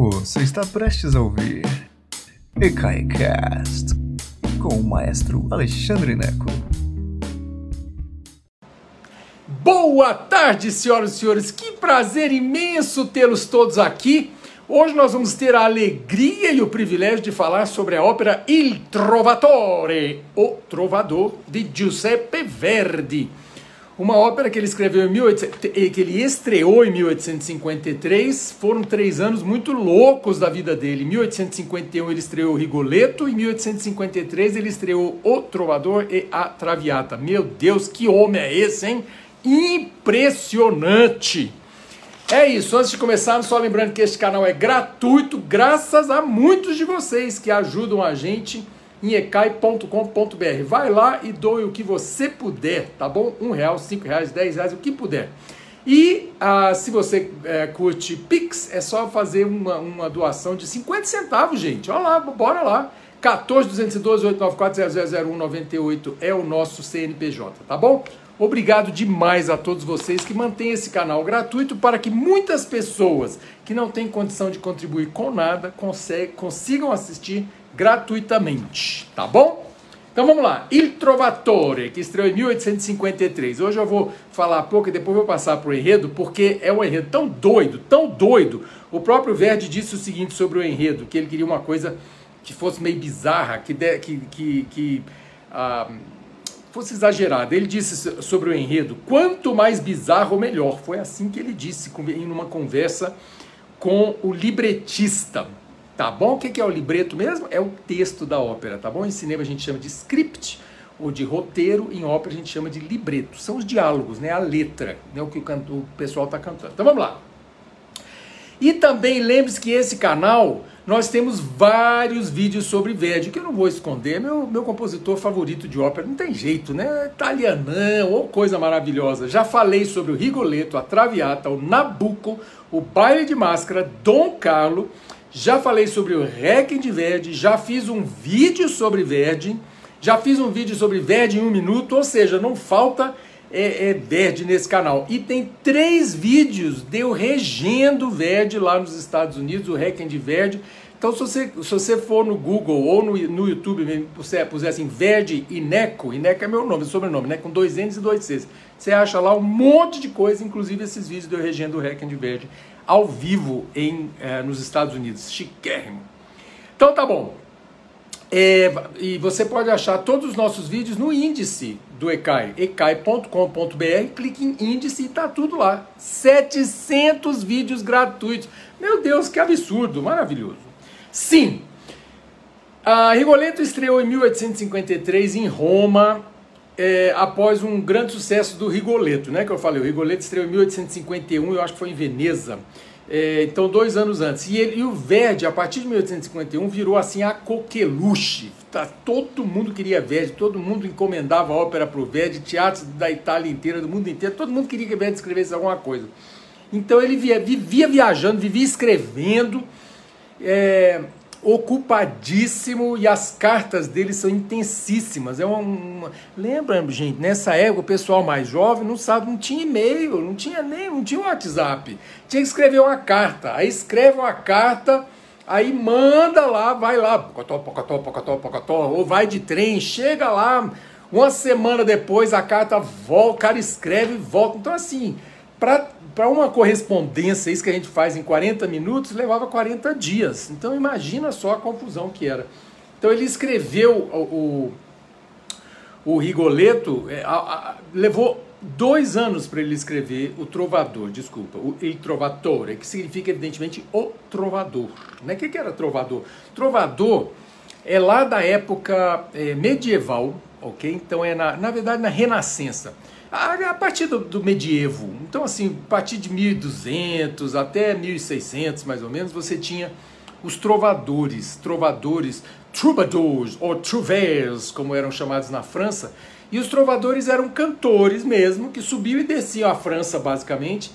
Você está prestes a ouvir EKAICAST com o maestro Alexandre Neco. Boa tarde, senhoras e senhores. Que prazer imenso tê-los todos aqui. Hoje nós vamos ter a alegria e o privilégio de falar sobre a ópera Il Trovatore, o Trovador, de Giuseppe Verdi. Uma ópera que ele escreveu em 18... que ele estreou em 1853. Foram três anos muito loucos da vida dele. Em 1851 ele estreou Rigoletto, em 1853 ele estreou O Trovador e a Traviata. Meu Deus, que homem é esse, hein? Impressionante! É isso, antes de começar, só lembrando que este canal é gratuito, graças a muitos de vocês que ajudam a gente em ecai.com.br. Vai lá e doe o que você puder, tá bom? Um real, cinco reais, dez reais, o que puder. E ah, se você é, curte Pix, é só fazer uma, uma doação de 50 centavos, gente. Olha lá, bora lá. 14 212 894 000198 é o nosso CNPJ, tá bom? Obrigado demais a todos vocês que mantêm esse canal gratuito para que muitas pessoas que não têm condição de contribuir com nada consigam assistir gratuitamente, tá bom? Então vamos lá, Il Trovatore, que estreou em 1853. Hoje eu vou falar pouco e depois vou passar para o enredo, porque é um enredo tão doido, tão doido. O próprio Verdi disse o seguinte sobre o enredo, que ele queria uma coisa que fosse meio bizarra, que, de, que, que, que ah, fosse exagerada. Ele disse sobre o enredo, quanto mais bizarro, melhor. Foi assim que ele disse em uma conversa com o libretista. Tá bom? O que é o libreto mesmo? É o texto da ópera, tá bom? Em cinema a gente chama de script ou de roteiro, em ópera a gente chama de libreto. São os diálogos, né? A letra, né? o que o, canto, o pessoal está cantando. Então vamos lá. E também lembre-se que esse canal nós temos vários vídeos sobre Verdi, que eu não vou esconder, meu, meu compositor favorito de ópera, não tem jeito, né? Italianão, ou coisa maravilhosa. Já falei sobre o Rigoletto, a Traviata, o Nabucco, o Baile de Máscara, Dom Carlo já falei sobre o Requiem de Verdi, já fiz um vídeo sobre Verdi, já fiz um vídeo sobre Verdi em um minuto, ou seja, não falta é, é Verdi nesse canal. E tem três vídeos de eu regendo Verdi lá nos Estados Unidos, o Requiem de Verdi. Então, se você, se você for no Google ou no, no YouTube, puser, puser assim, Verdi Ineco, Ineco é meu nome, sobrenome, né? Com dois N's e dois C's. Você acha lá um monte de coisa, inclusive esses vídeos de eu regendo o Requiem de Verdi ao vivo em, eh, nos Estados Unidos. Chiquérrimo. Então tá bom. É, e você pode achar todos os nossos vídeos no índice do ECAI, ecai.com.br, clique em índice e tá tudo lá. 700 vídeos gratuitos. Meu Deus, que absurdo, maravilhoso. Sim, a Rigoletto estreou em 1853 em Roma, é, após um grande sucesso do Rigoletto, né? Que eu falei, o Rigoletto estreou em 1851, eu acho que foi em Veneza. É, então, dois anos antes. E, ele, e o Verdi, a partir de 1851, virou assim a coqueluche. Tá, todo mundo queria Verdi, todo mundo encomendava ópera para o Verdi, teatros da Itália inteira, do mundo inteiro, todo mundo queria que Verdi escrevesse alguma coisa. Então ele via, vivia viajando, vivia escrevendo. É, ocupadíssimo e as cartas dele são intensíssimas. É uma, uma... Lembra, gente, nessa época o pessoal mais jovem não sabe, não tinha e-mail, não tinha nem, não tinha WhatsApp. Tinha que escrever uma carta. Aí escreve uma carta, aí manda lá, vai lá, pocotó, pocotó, pocotó, pocotó, ou vai de trem, chega lá, uma semana depois a carta volta, o cara escreve e volta. Então assim, para uma correspondência, isso que a gente faz em 40 minutos, levava 40 dias. Então imagina só a confusão que era. Então ele escreveu o, o, o Rigoletto, é, a, a, levou dois anos para ele escrever o Trovador, desculpa, o Il Trovatore, que significa evidentemente o Trovador. Né? O que, que era Trovador? Trovador é lá da época é, medieval, ok? Então é na, na verdade na Renascença a, partir do, do, medievo. Então, assim, a partir de 1200 até 1600, mais ou menos, você tinha os trovadores, trovadores, troubadours, ou trouvères, como eram chamados na França. E os trovadores eram cantores mesmo, que subiam e desciam a França, basicamente,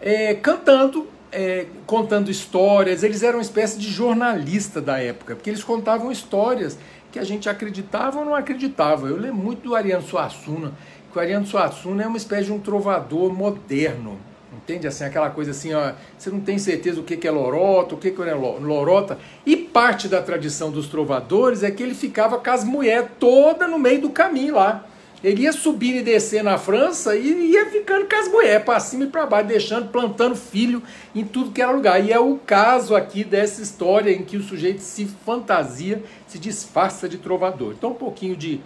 é, cantando, é, contando histórias. Eles eram uma espécie de jornalista da época, porque eles contavam histórias que a gente acreditava ou não acreditava. Eu lembro muito do Ariano Suassuna, que o Ariano Suassuna é uma espécie de um trovador moderno, Entende? Assim, aquela coisa assim, ó, você não tem certeza o que é lorota, o que é lo- lorota. E parte da tradição dos trovadores é que ele ficava com as mulheres toda no meio do caminho lá. Ele ia subindo e descendo na França e ia ficando com as mulheres para cima e para baixo, deixando, plantando filho em tudo que era lugar. E é o caso aqui dessa história em que o sujeito se fantasia, se disfarça de trovador. Então, um pouquinho de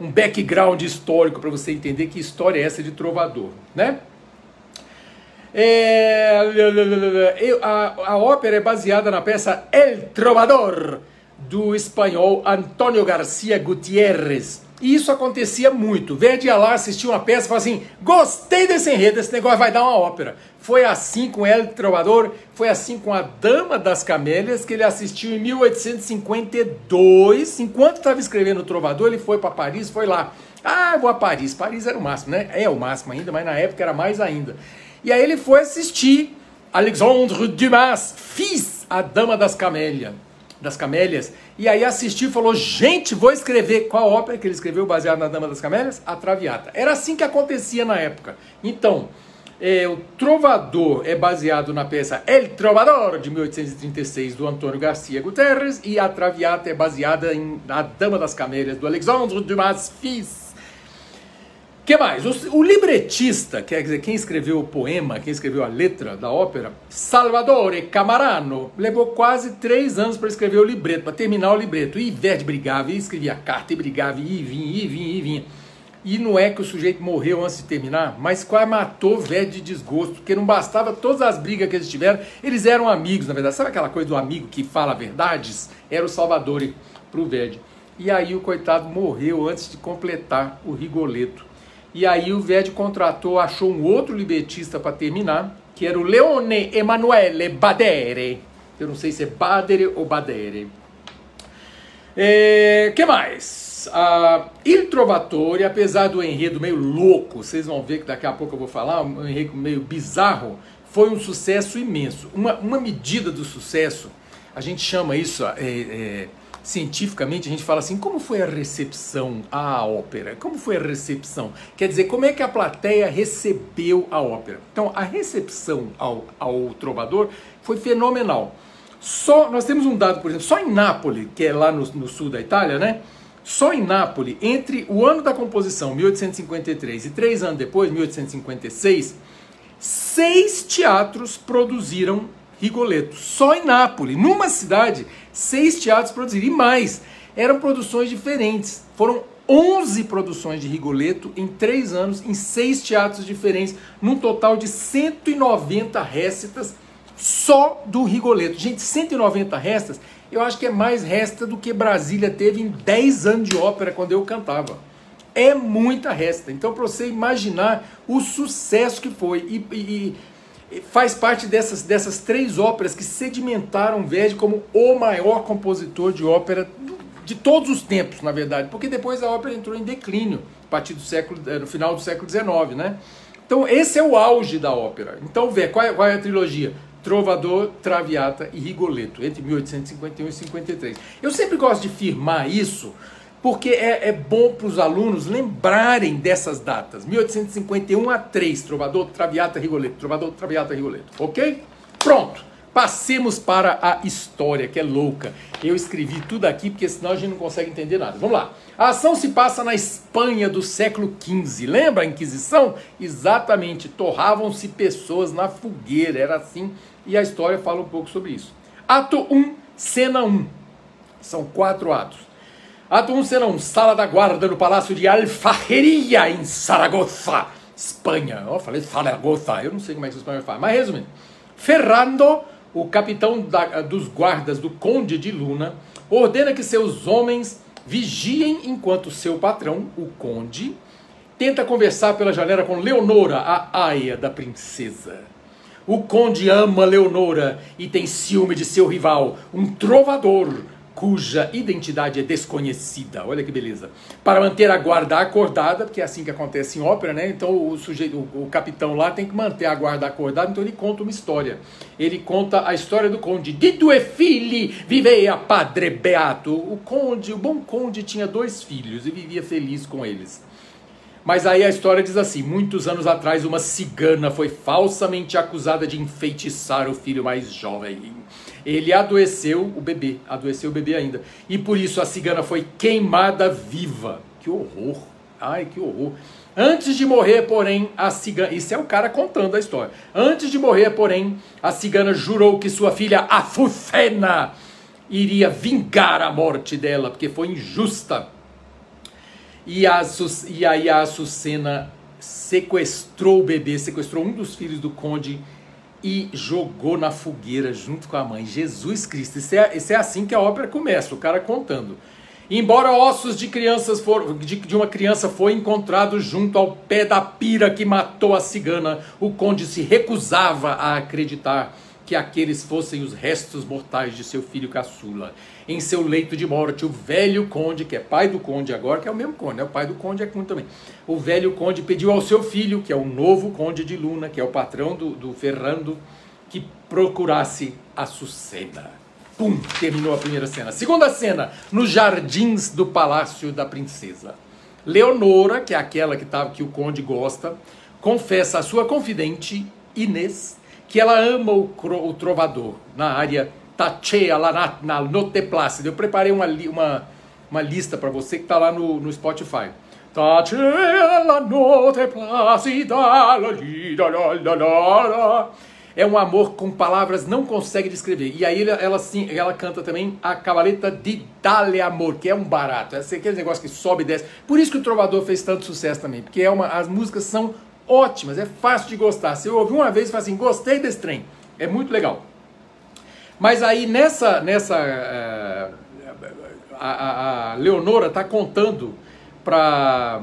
um background histórico para você entender que história é essa de trovador, né? É, a, a ópera é baseada na peça El Trovador, do espanhol Antônio Garcia Gutierrez. E isso acontecia muito. Verdi ia lá assistir uma peça e assim: gostei desse enredo, esse negócio vai dar uma ópera. Foi assim com El Trovador, foi assim com A Dama das Camélias, que ele assistiu em 1852. Enquanto estava escrevendo o Trovador, ele foi para Paris, foi lá. Ah, vou a Paris. Paris era o máximo, né? É o máximo ainda, mas na época era mais ainda. E aí ele foi assistir Alexandre Dumas, Fils, A Dama das Camélias. Das Camélias. E aí assistiu e falou: gente, vou escrever. Qual ópera que ele escreveu baseada na Dama das Camélias? A Traviata. Era assim que acontecia na época. Então, é, o Trovador é baseado na peça El Trovador, de 1836, do Antônio Garcia Guterres, e a Traviata é baseada em A Dama das Camélias, do Alexandre Dumas Fils. Que mais? O, o libretista, quer dizer, quem escreveu o poema, quem escreveu a letra da ópera, Salvatore Camarano, levou quase três anos para escrever o libreto, para terminar o libreto. E Verdi brigava, e escrevia carta, e brigava, e vinha, e vinha, e vinha. E não é que o sujeito morreu antes de terminar, mas quase matou Verdi de desgosto, porque não bastava todas as brigas que eles tiveram, eles eram amigos, na verdade. Sabe aquela coisa do amigo que fala verdades? Era o Salvatore pro Verdi. E aí o coitado morreu antes de completar o Rigoletto. E aí o Verdi contratou, achou um outro libretista para terminar, que era o Leone Emanuele Badere. Eu não sei se é Badere ou Badere. É, que mais? Ah, Il Trovatore, apesar do enredo meio louco, vocês vão ver que daqui a pouco eu vou falar, um enredo meio bizarro, foi um sucesso imenso. Uma, uma medida do sucesso, a gente chama isso é, é, cientificamente, a gente fala assim, como foi a recepção à ópera? Como foi a recepção? Quer dizer, como é que a plateia recebeu a ópera? Então, a recepção ao, ao Trovador foi fenomenal. Só, nós temos um dado, por exemplo, só em Nápoles, que é lá no, no sul da Itália, né? Só em Nápoles, entre o ano da composição, 1853, e três anos depois, 1856, seis teatros produziram Rigoletto. Só em Nápoles, numa cidade, seis teatros produziram. E mais, eram produções diferentes. Foram 11 produções de Rigoletto em três anos, em seis teatros diferentes, num total de 190 récitas só do Rigoletto. Gente, 190 restas, eu acho que é mais resta do que Brasília teve em 10 anos de ópera quando eu cantava. É muita resta. Então, para você imaginar o sucesso que foi. E, e, faz parte dessas, dessas três óperas que sedimentaram Verdi como o maior compositor de ópera de todos os tempos, na verdade. Porque depois a ópera entrou em declínio, a partir do século, no final do século XIX, né? Então, esse é o auge da ópera. Então, vê, qual é, qual é a trilogia? Trovador, Traviata e Rigoletto, entre 1851 e 53. Eu sempre gosto de firmar isso, porque é, é bom para os alunos lembrarem dessas datas. 1851 a 3, Trovador, Traviata, Rigoletto. Trovador, Traviata, Rigoletto. Ok? Pronto. Passemos para a história, que é louca. Eu escrevi tudo aqui, porque senão a gente não consegue entender nada. Vamos lá. A ação se passa na Espanha do século XV. Lembra a Inquisição? Exatamente. Torravam-se pessoas na fogueira. Era assim. E a história fala um pouco sobre isso. Ato 1, cena 1. São quatro atos. Ato 1, cena 1. Sala da guarda no Palácio de Alfajeria, em Saragossa, Espanha. Eu falei Saragossa. Eu não sei como é que os espanhóis falam. Mas resumindo. Ferrando, o capitão da, dos guardas do Conde de Luna, ordena que seus homens vigiem enquanto seu patrão, o Conde, tenta conversar pela janela com Leonora, a aia da princesa. O Conde ama Leonora e tem ciúme de seu rival, um trovador cuja identidade é desconhecida. Olha que beleza. Para manter a guarda acordada, porque é assim que acontece em ópera, né? Então o sujeito, o, o capitão lá tem que manter a guarda acordada, então ele conta uma história. Ele conta a história do conde. Di due figli vivea padre beato. O conde, o bom conde tinha dois filhos e vivia feliz com eles. Mas aí a história diz assim: muitos anos atrás, uma cigana foi falsamente acusada de enfeitiçar o filho mais jovem. Ele adoeceu o bebê, adoeceu o bebê ainda. E por isso a cigana foi queimada viva. Que horror! Ai, que horror! Antes de morrer, porém, a cigana. Isso é o cara contando a história. Antes de morrer, porém, a cigana jurou que sua filha Afufena iria vingar a morte dela, porque foi injusta. E, a, e aí a Açucena sequestrou o bebê, sequestrou um dos filhos do conde e jogou na fogueira junto com a mãe. Jesus Cristo. Isso é, isso é assim que a ópera começa, o cara contando. Embora ossos de crianças for, de, de uma criança foi encontrado junto ao pé da pira que matou a cigana, o conde se recusava a acreditar que aqueles fossem os restos mortais de seu filho caçula. Em seu leito de morte, o velho conde, que é pai do conde agora, que é o mesmo conde, né? o pai do conde é conde também. O velho conde pediu ao seu filho, que é o novo conde de Luna, que é o patrão do, do Ferrando, que procurasse a Sucena. Pum, terminou a primeira cena. Segunda cena, nos jardins do palácio da princesa. Leonora, que é aquela que, tava, que o conde gosta, confessa a sua confidente, Inês, que ela ama o, o trovador na área Tachea, lá na, na Note Plácida. Eu preparei uma, uma, uma lista para você que está lá no, no Spotify. Tachea, la la, la é um amor com palavras não consegue descrever. E aí ela, ela, sim, ela canta também a cavaleta de Dale Amor, que é um barato. É aquele negócio que sobe e desce. Por isso que o Trovador fez tanto sucesso também, porque é uma, as músicas são ótimas, é fácil de gostar. Se eu ouvir uma vez e falar assim, gostei desse trem, é muito legal. Mas aí nessa, nessa uh, a, a, Leonora está contando para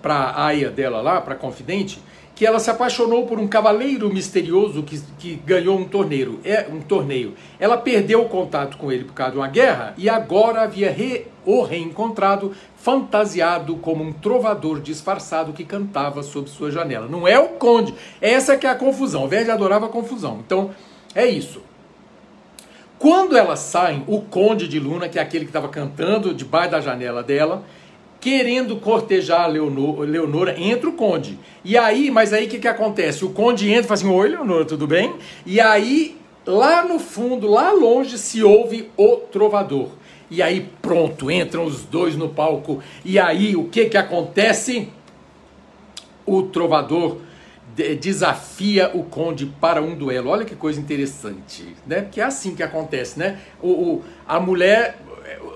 para a aia dela lá, para confidente, que ela se apaixonou por um cavaleiro misterioso que, que ganhou um torneio, é um torneio. Ela perdeu o contato com ele por causa de uma guerra e agora havia re, o reencontrado fantasiado como um trovador disfarçado que cantava sob sua janela. Não é o conde. Essa que é a confusão. O Verdi adorava a confusão. Então, é isso. Quando elas saem, o conde de Luna, que é aquele que estava cantando debaixo da janela dela, querendo cortejar a Leonor, Leonora, entra o conde. E aí, mas aí o que, que acontece? O conde entra e fala assim: Oi, Leonora, tudo bem? E aí, lá no fundo, lá longe, se ouve o trovador. E aí, pronto, entram os dois no palco. E aí, o que, que acontece? O trovador desafia o conde para um duelo. Olha que coisa interessante, né? Porque é assim que acontece, né? O, o, a mulher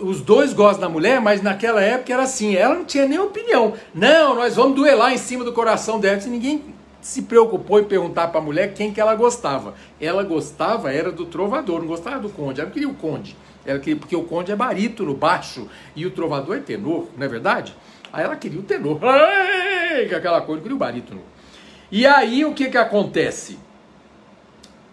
os dois gostam da mulher, mas naquela época era assim, ela não tinha nem opinião. Não, nós vamos duelar em cima do coração dela. E ninguém se preocupou em perguntar para a mulher quem que ela gostava. Ela gostava era do trovador, não gostava do conde. Ela queria o conde. Ela queria, porque o conde é barítono, baixo, e o trovador é tenor, não é verdade? Aí ela queria o tenor. Aquela coisa, queria o barítono. E aí o que que acontece?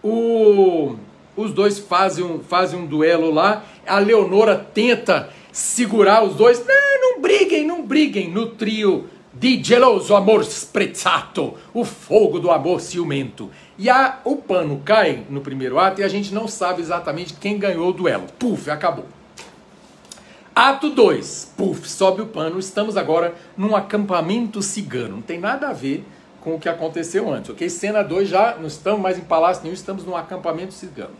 O os dois fazem um, fazem um duelo lá. A Leonora tenta segurar os dois. Não, não briguem, não briguem. No trio de geloso amor sprezzato, o fogo do amor ciumento. E a, o pano cai no primeiro ato e a gente não sabe exatamente quem ganhou o duelo. Puf, acabou. Ato 2, puf, sobe o pano. Estamos agora num acampamento cigano. Não tem nada a ver com o que aconteceu antes, ok? Cena 2 já não estamos mais em palácio nenhum, estamos num acampamento cigano.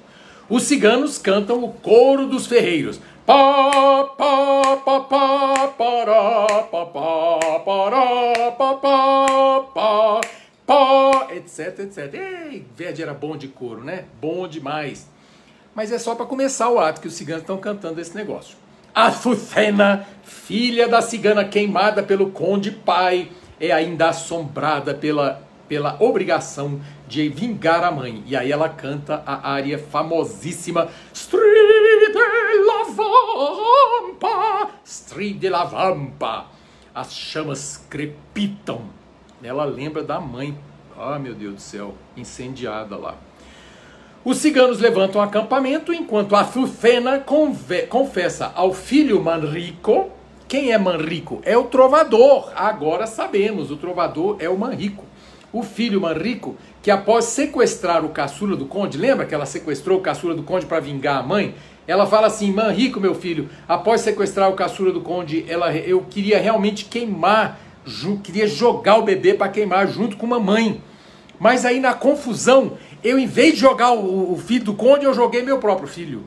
Os ciganos cantam o coro dos ferreiros. Etc, etc. Ei, Verdi era bom de coro, né? Bom demais. Mas é só para começar o ato que os ciganos estão cantando esse negócio. Azucena, filha da cigana queimada pelo conde pai, é ainda assombrada pela, pela obrigação de vingar a mãe. E aí ela canta a área famosíssima Stride la vampa, Stride la vampa. As chamas crepitam. Ela lembra da mãe. Ah, meu Deus do céu, incendiada lá. Os ciganos levantam o acampamento enquanto a Fufena confessa ao filho Manrico. Quem é Manrico? É o trovador. Agora sabemos, o trovador é o Manrico. O filho Manrico que após sequestrar o caçula do conde, lembra que ela sequestrou o caçula do conde para vingar a mãe? Ela fala assim: Manrico, meu filho, após sequestrar o caçula do conde, ela, eu queria realmente queimar queria jogar o bebê para queimar junto com uma mãe. Mas aí na confusão, eu em vez de jogar o, o filho do conde, eu joguei meu próprio filho.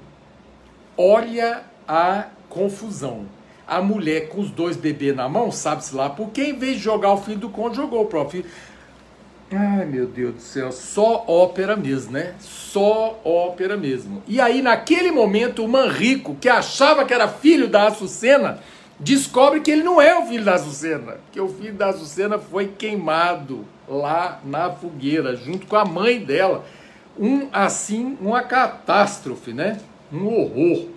Olha a confusão. A mulher com os dois bebês na mão, sabe-se lá, porque em vez de jogar o filho do conde, jogou o próprio filho. Ai, meu Deus do céu, só ópera mesmo, né? Só ópera mesmo. E aí, naquele momento, o Manrico, que achava que era filho da Açucena, descobre que ele não é o filho da Açucena, que o filho da Açucena foi queimado lá na fogueira, junto com a mãe dela. Um, assim, uma catástrofe, né? Um horror.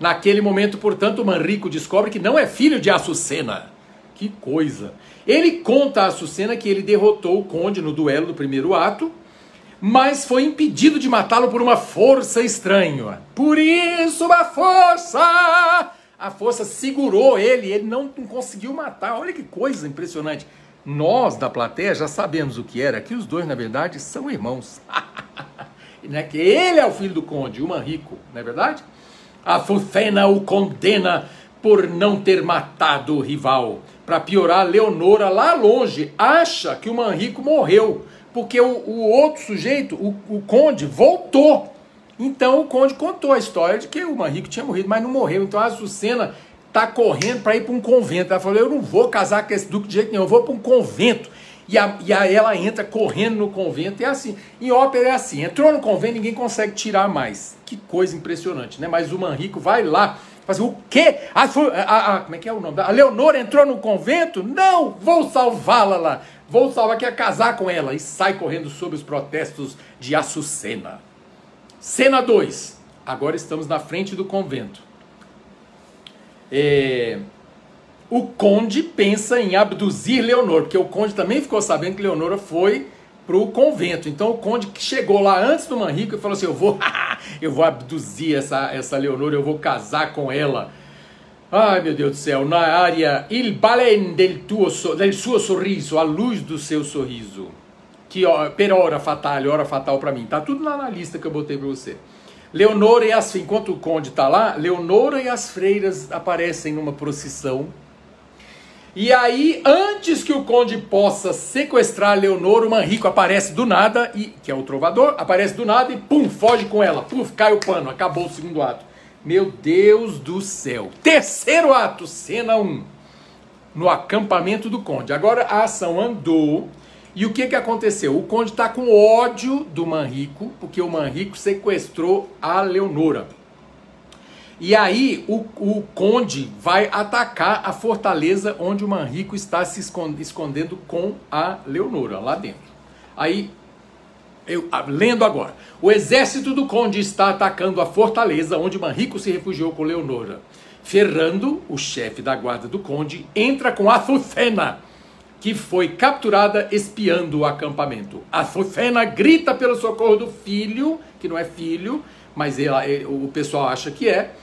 Naquele momento, portanto, o Manrico descobre que não é filho de Açucena. Que coisa! Ele conta a Açucena que ele derrotou o conde no duelo do primeiro ato, mas foi impedido de matá-lo por uma força estranha. Por isso, uma força! A força segurou ele, ele não conseguiu matar. Olha que coisa impressionante. Nós da plateia já sabemos o que era, que os dois, na verdade, são irmãos. né? Que ele é o filho do conde, o Manrico, não é verdade? A Fufena o condena por não ter matado o rival. Para piorar, Leonora, lá longe, acha que o Manrico morreu, porque o, o outro sujeito, o, o, conde, voltou. Então o conde contou a história de que o Manrico tinha morrido, mas não morreu. Então a Açucena está correndo para ir para um convento. Ela falou: Eu não vou casar com esse duque de jeito nenhum, eu vou para um convento. E, a, e aí ela entra correndo no convento. E é assim. Em ópera é assim: entrou no convento, ninguém consegue tirar mais. Que coisa impressionante, né? Mas o Manrico vai lá Fazer o quê? A, a, a, como é que é o nome? A Leonor entrou no convento? Não, vou salvá-la lá. Vou salvar, quer casar com ela. E sai correndo sob os protestos de Açucena. Cena 2. Agora estamos na frente do convento. É, o conde pensa em abduzir Leonor, porque o conde também ficou sabendo que Leonora foi para o convento. Então o conde que chegou lá antes do Manrico e falou assim: Eu vou, eu vou abduzir essa, essa Leonor, eu vou casar com ela. Ai meu Deus do céu, na área il balen del, tuo, del suo sorriso, a luz do seu sorriso. Que per hora fatal, hora fatal para mim. Tá tudo lá na lista que eu botei para você. Leonora e as enquanto o conde tá lá, Leonora e as freiras aparecem numa procissão e aí, antes que o conde possa sequestrar Leonor, o Manrico aparece do nada, e que é o trovador, aparece do nada e pum, foge com ela. Puf, cai o pano, acabou o segundo ato. Meu Deus do céu. Terceiro ato, cena 1. Um, no acampamento do conde. Agora a ação andou. E o que, que aconteceu? O conde está com ódio do Manrico, porque o Manrico sequestrou a Leonora. E aí o, o conde vai atacar a fortaleza onde o Manrico está se escondendo com a Leonora, lá dentro. Aí, eu, lendo agora. O exército do conde está atacando a fortaleza onde Manrico se refugiou com Leonora. Ferrando, o chefe da guarda do conde, entra com Azufena, que foi capturada espiando o acampamento. Azufena grita pelo socorro do filho, que não é filho, mas ela, o pessoal acha que é,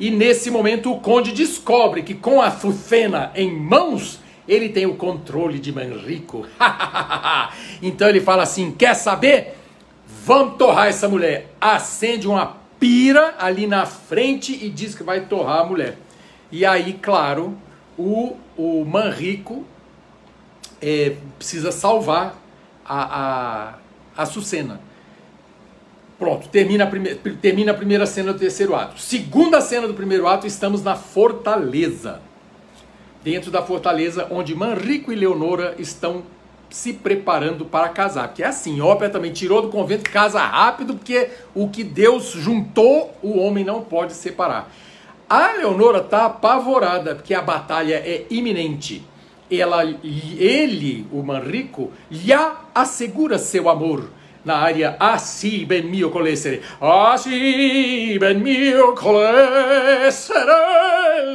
e nesse momento o conde descobre que com a Fufena em mãos, ele tem o controle de Manrico. então ele fala assim: quer saber? Vamos torrar essa mulher. Acende uma pira ali na frente e diz que vai torrar a mulher. E aí, claro, o, o Manrico é, precisa salvar a, a, a Sucena. Pronto, termina a, primeira, termina a primeira cena do terceiro ato. Segunda cena do primeiro ato, estamos na fortaleza. Dentro da fortaleza, onde Manrico e Leonora estão se preparando para casar. Porque é assim, Ópera também tirou do convento, casa rápido, porque o que Deus juntou, o homem não pode separar. A Leonora está apavorada, porque a batalha é iminente. Ela, ele, o Manrico, já assegura seu amor na área Assim ben mio colessere. Assim ben mio colessere.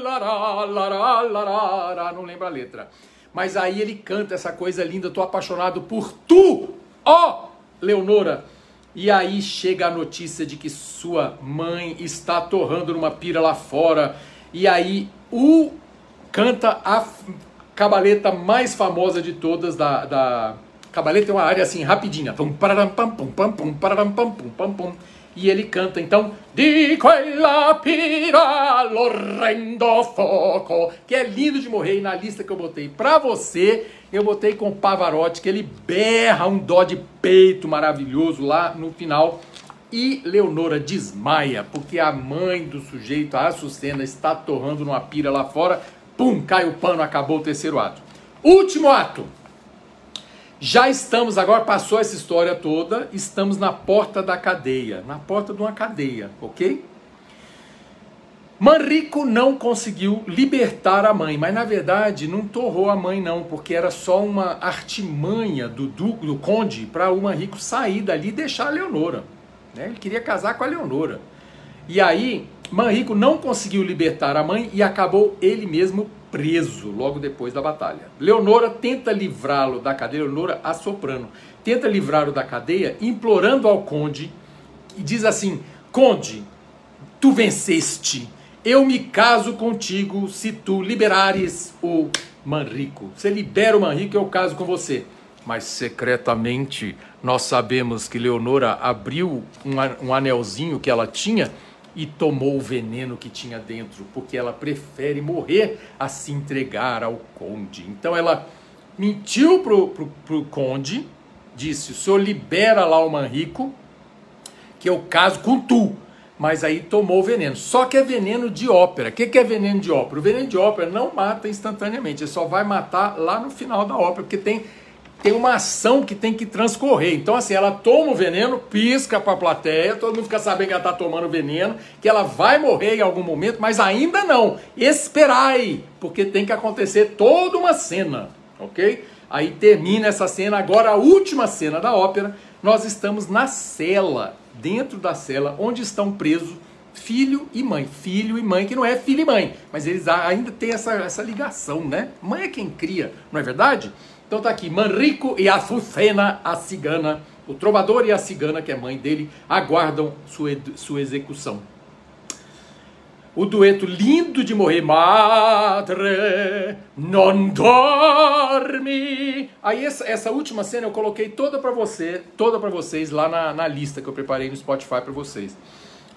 Lará, lará, lará, não lembro a letra. Mas aí ele canta essa coisa linda, tô apaixonado por tu, ó Leonora. E aí chega a notícia de que sua mãe está torrando numa pira lá fora. E aí o canta a cabaleta mais famosa de todas da, da Cabaleta é uma área assim rapidinha. Pum, pararam, pam, pum, pam, pum, pararam, pam, pum, pam, pum. e ele canta então Di quella pira l'orrendo foco, que é lindo de morrer, e na lista que eu botei pra você, eu botei com Pavarotti, que ele berra um dó de peito maravilhoso lá no final, e Leonora desmaia, porque a mãe do sujeito, a Açucena, está torrando numa pira lá fora, pum, cai o pano, acabou o terceiro ato. Último ato. Já estamos, agora passou essa história toda, estamos na porta da cadeia, na porta de uma cadeia, ok? Manrico não conseguiu libertar a mãe, mas na verdade não torrou a mãe não, porque era só uma artimanha do, do, do conde para o Manrico sair dali e deixar a Leonora. Né? Ele queria casar com a Leonora. E aí, Manrico não conseguiu libertar a mãe e acabou ele mesmo preso logo depois da batalha. Leonora tenta livrá-lo da cadeia, Leonora a soprano, tenta livrá-lo da cadeia, implorando ao conde e diz assim: Conde, tu venceste. Eu me caso contigo se tu liberares o Manrico. Você libera o Manrico, eu caso com você. Mas secretamente nós sabemos que Leonora abriu um, um anelzinho que ela tinha e tomou o veneno que tinha dentro, porque ela prefere morrer a se entregar ao conde. Então ela mentiu pro, pro, pro conde, disse: o senhor libera lá o Manrico, que eu caso com tu. Mas aí tomou o veneno. Só que é veneno de ópera. O que, que é veneno de ópera? O veneno de ópera não mata instantaneamente, ele só vai matar lá no final da ópera, porque tem tem uma ação que tem que transcorrer. Então, assim, ela toma o veneno, pisca para a plateia, todo mundo fica sabendo que ela está tomando veneno, que ela vai morrer em algum momento, mas ainda não. Esperai, porque tem que acontecer toda uma cena, ok? Aí termina essa cena, agora a última cena da ópera, nós estamos na cela, dentro da cela, onde estão presos filho e mãe. Filho e mãe, que não é filho e mãe, mas eles ainda têm essa, essa ligação, né? Mãe é quem cria, não é verdade? Então tá aqui, Manrico e Açucena, a cigana, o trovador e a cigana, que é mãe dele, aguardam sua, sua execução. O dueto lindo de morrer, Madre, non dormi. Aí essa, essa última cena eu coloquei toda para você, toda para vocês lá na, na lista que eu preparei no Spotify para vocês.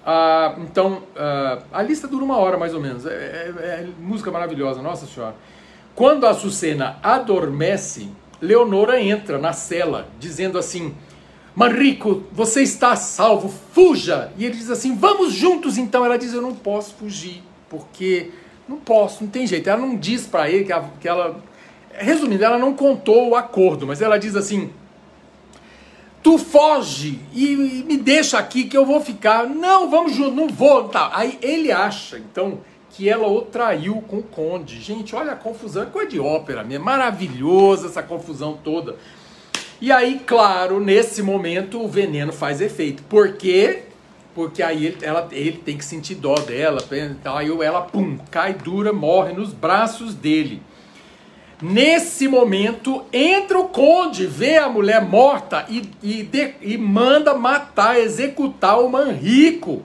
Ah, então, ah, a lista dura uma hora mais ou menos. É, é, é música maravilhosa, nossa senhora. Quando a Açucena adormece, Leonora entra na cela, dizendo assim: Manrico, você está salvo, fuja! E ele diz assim: Vamos juntos então. Ela diz: Eu não posso fugir, porque não posso, não tem jeito. Ela não diz para ele que, a, que ela. Resumindo, ela não contou o acordo, mas ela diz assim: Tu foge e, e me deixa aqui que eu vou ficar. Não, vamos juntos, não vou. Tá. Aí ele acha, então que ela o traiu com o conde. Gente, olha a confusão, é coisa de ópera mesmo, maravilhosa essa confusão toda. E aí, claro, nesse momento o veneno faz efeito. Por quê? Porque aí ele, ela, ele tem que sentir dó dela, aí ela, pum, cai dura, morre nos braços dele. Nesse momento, entra o conde, vê a mulher morta e, e, de, e manda matar, executar o Manrico.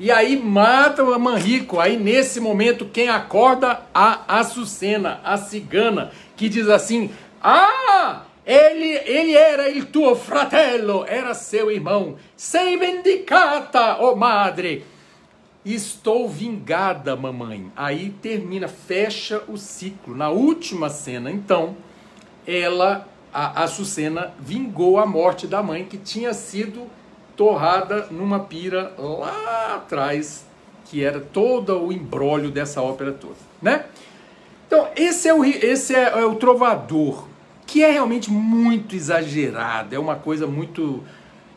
E aí mata o Manrico. Aí nesse momento quem acorda a Açucena, a cigana, que diz assim: "Ah, ele ele era il tuo fratello, era seu irmão. Sei vendicata, oh madre." Estou vingada, mamãe. Aí termina, fecha o ciclo. Na última cena, então, ela, a Açucena, vingou a morte da mãe que tinha sido torrada numa pira lá atrás, que era todo o embrólio dessa ópera toda, né? Então, esse é o, esse é, é o trovador, que é realmente muito exagerado, é uma coisa muito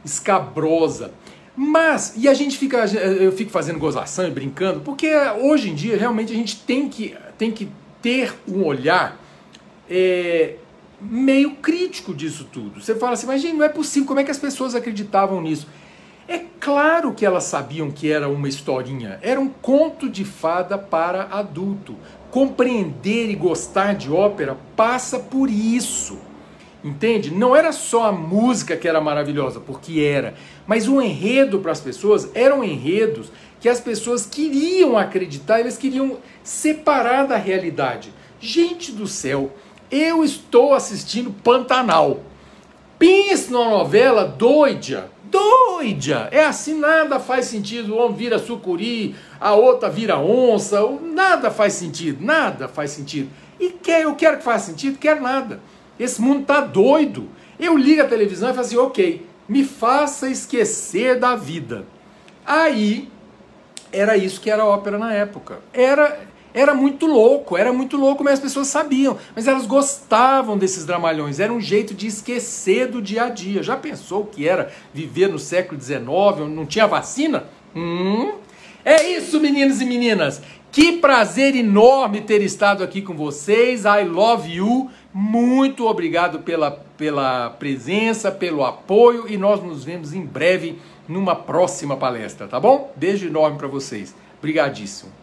escabrosa. Mas, e a gente fica, eu fico fazendo gozação e brincando, porque hoje em dia realmente a gente tem que, tem que ter um olhar é, meio crítico disso tudo. Você fala assim, mas gente, não é possível, como é que as pessoas acreditavam nisso? É claro que elas sabiam que era uma historinha, era um conto de fada para adulto. Compreender e gostar de ópera passa por isso. Entende? Não era só a música que era maravilhosa, porque era, mas o enredo para as pessoas eram enredos que as pessoas queriam acreditar, eles queriam separar da realidade. Gente do céu, eu estou assistindo Pantanal. Pense numa novela doida, doida. É assim, nada faz sentido. Homem vira sucuri, a outra vira onça, nada faz sentido, nada faz sentido. E quer, eu quero que faça sentido, quer nada. Esse mundo tá doido. Eu ligo a televisão e falo assim, ok, me faça esquecer da vida. Aí, era isso que era ópera na época. Era, era muito louco, era muito louco, mas as pessoas sabiam. Mas elas gostavam desses dramalhões. Era um jeito de esquecer do dia a dia. Já pensou o que era viver no século XIX, onde não tinha vacina? Hum. É isso, meninos e meninas. Que prazer enorme ter estado aqui com vocês. I love you. Muito obrigado pela, pela presença, pelo apoio e nós nos vemos em breve numa próxima palestra, tá bom? Beijo enorme para vocês. Obrigadíssimo.